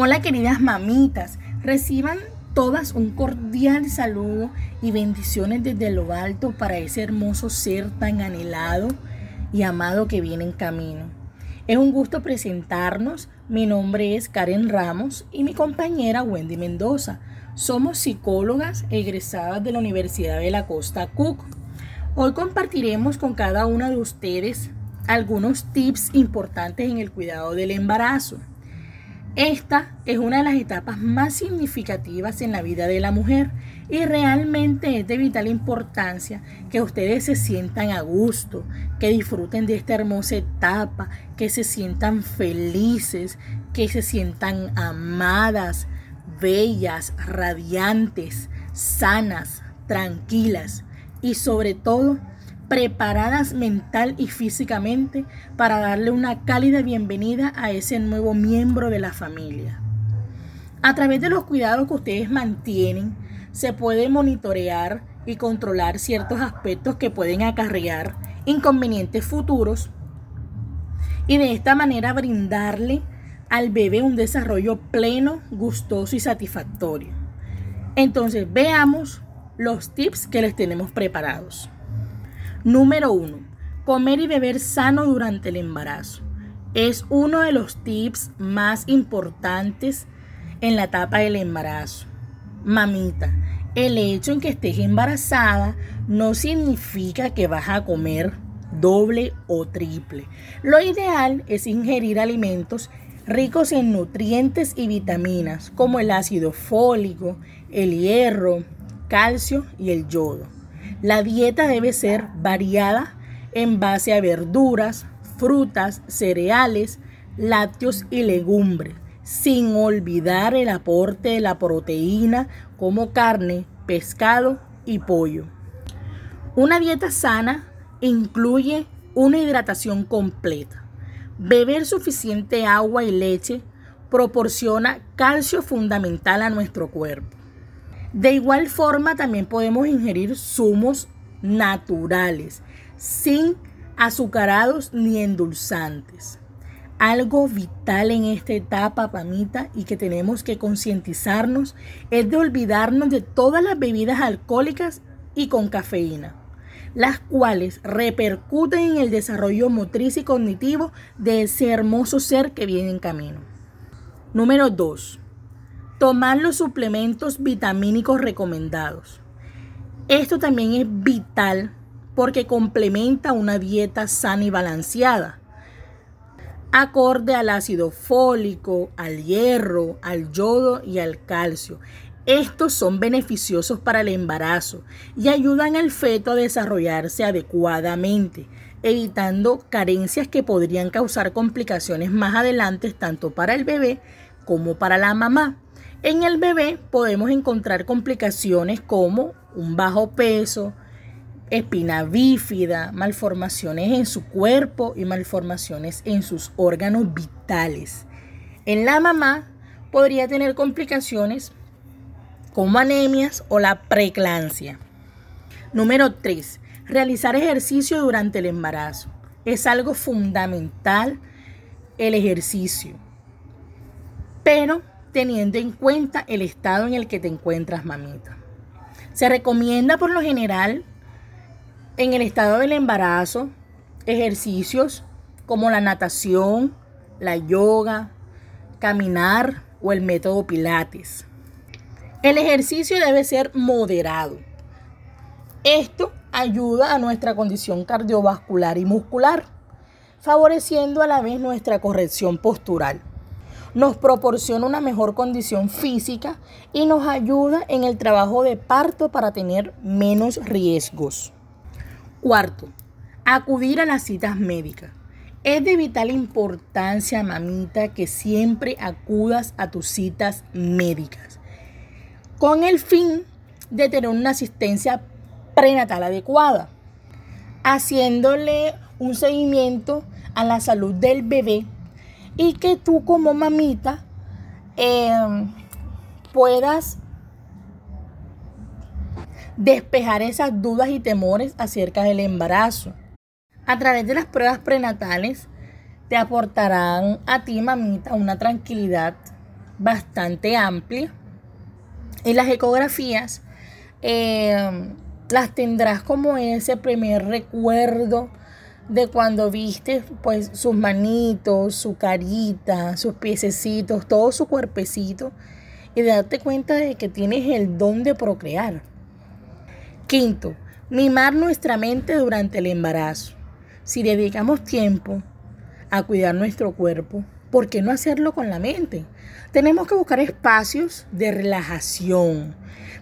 Hola queridas mamitas, reciban todas un cordial saludo y bendiciones desde lo alto para ese hermoso ser tan anhelado y amado que viene en camino. Es un gusto presentarnos. Mi nombre es Karen Ramos y mi compañera Wendy Mendoza. Somos psicólogas egresadas de la Universidad de la Costa Cook. Hoy compartiremos con cada una de ustedes algunos tips importantes en el cuidado del embarazo. Esta es una de las etapas más significativas en la vida de la mujer y realmente es de vital importancia que ustedes se sientan a gusto, que disfruten de esta hermosa etapa, que se sientan felices, que se sientan amadas, bellas, radiantes, sanas, tranquilas y sobre todo preparadas mental y físicamente para darle una cálida bienvenida a ese nuevo miembro de la familia. A través de los cuidados que ustedes mantienen, se puede monitorear y controlar ciertos aspectos que pueden acarrear inconvenientes futuros y de esta manera brindarle al bebé un desarrollo pleno, gustoso y satisfactorio. Entonces veamos los tips que les tenemos preparados. Número 1. Comer y beber sano durante el embarazo. Es uno de los tips más importantes en la etapa del embarazo. Mamita, el hecho en que estés embarazada no significa que vas a comer doble o triple. Lo ideal es ingerir alimentos ricos en nutrientes y vitaminas como el ácido fólico, el hierro, calcio y el yodo. La dieta debe ser variada en base a verduras, frutas, cereales, lácteos y legumbres, sin olvidar el aporte de la proteína como carne, pescado y pollo. Una dieta sana incluye una hidratación completa. Beber suficiente agua y leche proporciona calcio fundamental a nuestro cuerpo. De igual forma, también podemos ingerir zumos naturales, sin azucarados ni endulzantes. Algo vital en esta etapa, Pamita, y que tenemos que concientizarnos es de olvidarnos de todas las bebidas alcohólicas y con cafeína, las cuales repercuten en el desarrollo motriz y cognitivo de ese hermoso ser que viene en camino. Número 2 Tomar los suplementos vitamínicos recomendados. Esto también es vital porque complementa una dieta sana y balanceada, acorde al ácido fólico, al hierro, al yodo y al calcio. Estos son beneficiosos para el embarazo y ayudan al feto a desarrollarse adecuadamente, evitando carencias que podrían causar complicaciones más adelante tanto para el bebé como para la mamá. En el bebé podemos encontrar complicaciones como un bajo peso, espina bífida, malformaciones en su cuerpo y malformaciones en sus órganos vitales. En la mamá podría tener complicaciones como anemias o la preeclampsia. Número 3. Realizar ejercicio durante el embarazo. Es algo fundamental el ejercicio. Pero teniendo en cuenta el estado en el que te encuentras, mamita. Se recomienda por lo general en el estado del embarazo ejercicios como la natación, la yoga, caminar o el método Pilates. El ejercicio debe ser moderado. Esto ayuda a nuestra condición cardiovascular y muscular, favoreciendo a la vez nuestra corrección postural nos proporciona una mejor condición física y nos ayuda en el trabajo de parto para tener menos riesgos. Cuarto, acudir a las citas médicas. Es de vital importancia, mamita, que siempre acudas a tus citas médicas con el fin de tener una asistencia prenatal adecuada, haciéndole un seguimiento a la salud del bebé y que tú como mamita em, puedas despejar esas dudas y temores acerca del embarazo. A través de las pruebas prenatales te aportarán a ti, mamita, una tranquilidad bastante amplia. Y las ecografías eh, las tendrás como ese primer recuerdo de cuando viste pues sus manitos, su carita, sus piececitos, todo su cuerpecito y de darte cuenta de que tienes el don de procrear. Quinto, mimar nuestra mente durante el embarazo. Si dedicamos tiempo a cuidar nuestro cuerpo, ¿por qué no hacerlo con la mente? Tenemos que buscar espacios de relajación,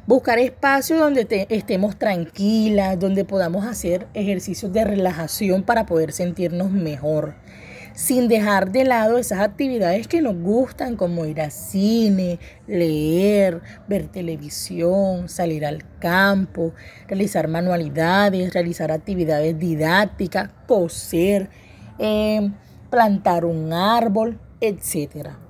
buscar espacios donde estemos tranquilas, donde podamos hacer ejercicios de relajación para poder sentirnos mejor, sin dejar de lado esas actividades que nos gustan, como ir al cine, leer, ver televisión, salir al campo, realizar manualidades, realizar actividades didácticas, coser, eh, plantar un árbol, etcétera.